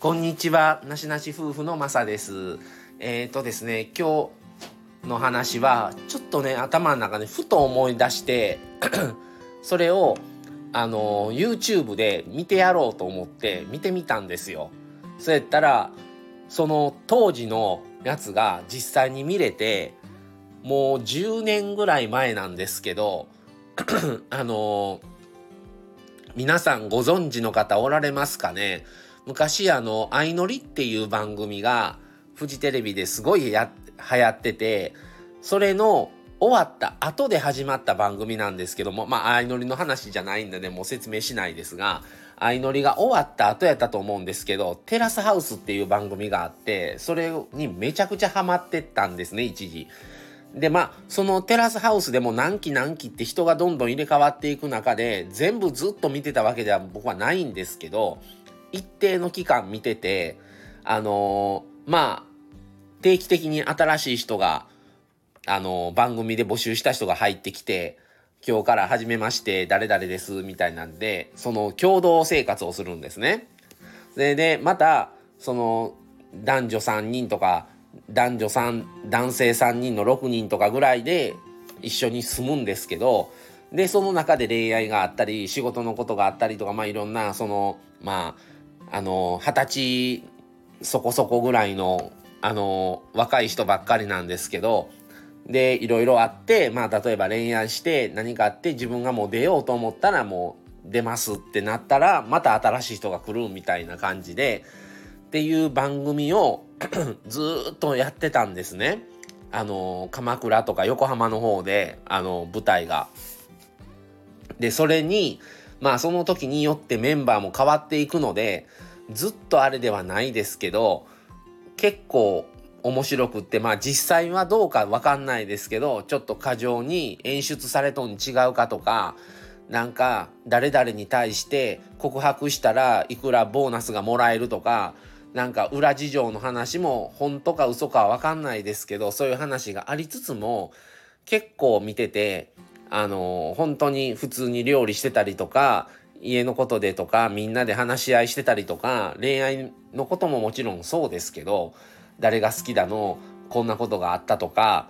こんにちは、なしなし夫婦のまさです。えっ、ー、とですね、今日の話は、ちょっとね、頭の中でふと思い出して、それを、あの、YouTube で見てやろうと思って見てみたんですよ。そうやったら、その当時のやつが実際に見れて、もう10年ぐらい前なんですけど、あの、皆さんご存知の方おられますかね？昔あの、相乗りっていう番組が、フジテレビですごいや、流行ってて、それの終わった後で始まった番組なんですけども、まあ、相乗りの話じゃないんでね、もう説明しないですが、相乗りが終わった後やったと思うんですけど、テラスハウスっていう番組があって、それにめちゃくちゃハマってったんですね、一時。で、まあ、そのテラスハウスでも何期何期って人がどんどん入れ替わっていく中で、全部ずっと見てたわけでは僕はないんですけど、一定の期間見てて、あのー、まあ、定期的に新しい人が、あのー、番組で募集した人が入ってきて、今日から始めまして、誰々です、みたいなんで、その共同生活をするんですね。で、で、また、その、男女3人とか、男女3、男性3人の6人とかぐらいで一緒に住むんですけど、で、その中で恋愛があったり、仕事のことがあったりとか、まあいろんな、その、まあ、あの、二十歳そこそこぐらいの、あの、若い人ばっかりなんですけど、で、いろいろあって、まあ、例えば恋愛して何かあって自分がもう出ようと思ったらもう出ますってなったら、また新しい人が来るみたいな感じで、っていう番組を ずっとやってたんですね。あの、鎌倉とか横浜の方で、あの、舞台が。で、それに、まあその時によってメンバーも変わっていくのでずっとあれではないですけど結構面白くってまあ実際はどうかわかんないですけどちょっと過剰に演出されとん違うかとかなんか誰々に対して告白したらいくらボーナスがもらえるとかなんか裏事情の話も本当か嘘かわかんないですけどそういう話がありつつも結構見ててあの本当に普通に料理してたりとか家のことでとかみんなで話し合いしてたりとか恋愛のことももちろんそうですけど誰が好きだのこんなことがあったとか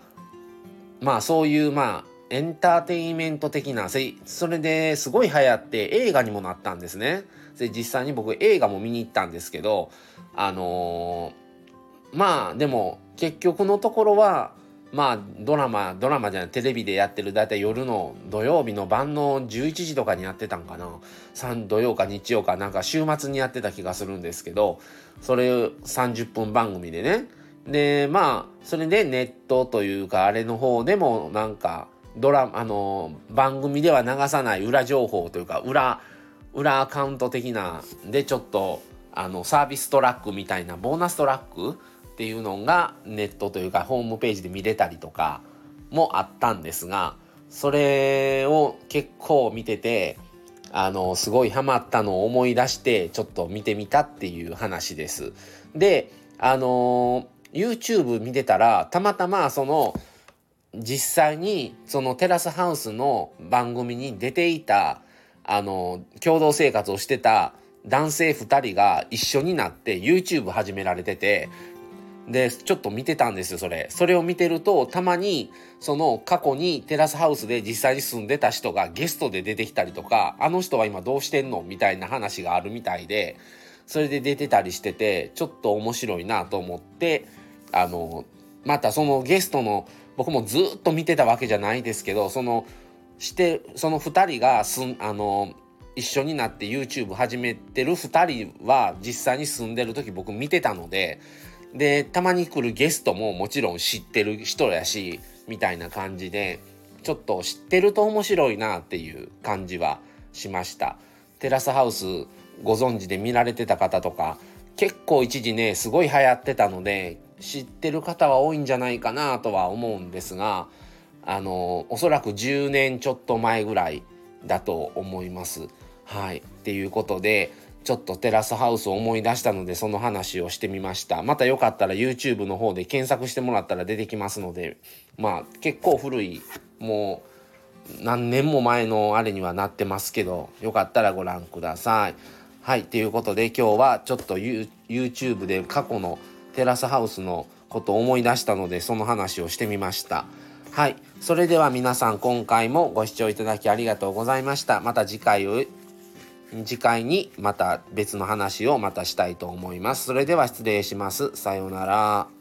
まあそういうまあエンターテインメント的なそれですごい流行って映画にもなったんですね。で実際に僕映画も見に行ったんですけどあのー、まあでも結局のところはまあドラマドラマじゃないテレビでやってる大体夜の土曜日の晩の11時とかにやってたんかな。土曜か日曜かなんか週末にやってた気がするんですけどそれ30分番組でね。でまあそれでネットというかあれの方でもなんかドラあの番組では流さない裏情報というか裏裏アカウント的なでちょっとあのサービストラックみたいなボーナストラックっていうのがネットというかホームページで見れたりとかもあったんですがそれを結構見ててあのすごいハマったのを思い出してちょっと見てみたっていう話です。であの YouTube 見てたらたまたまその実際にそのテラスハウスの番組に出ていたあの共同生活をしてた男性2人が一緒になって YouTube 始められててで、ちょっと見てたんですよ、それ。それを見てると、たまに、その過去にテラスハウスで実際に住んでた人がゲストで出てきたりとか、あの人は今どうしてんの？みたいな話があるみたいで、それで出てたりしてて、ちょっと面白いなと思って、あの、またそのゲストの、僕もずっと見てたわけじゃないですけど、その、して、その2人がすん、あの、一緒になって YouTube 始めてる2人は実際に住んでる時僕見てたのででたまに来るゲストももちろん知ってる人やしみたいな感じでちょっと知ってると面白いなっていう感じはしましたテラスハウスご存知で見られてた方とか結構一時ねすごい流行ってたので知ってる方は多いんじゃないかなとは思うんですがあのおそらく10年ちょっと前ぐらいだと思います。はい。っていうことでちょっとテラスハウスを思い出したのでその話をしてみました。またよかったら YouTube の方で検索してもらったら出てきますので、まあ結構古い、もう何年も前のあれにはなってますけど、よかったらご覧ください。はい、ということで今日はちょっと YouTube で過去のテラスハウスのことを思い出したのでその話をしてみました。はい。それでは皆さん今回もご視聴いただきありがとうございました。また次回次回にまた別の話をまたしたいと思います。それでは失礼します。さようなら。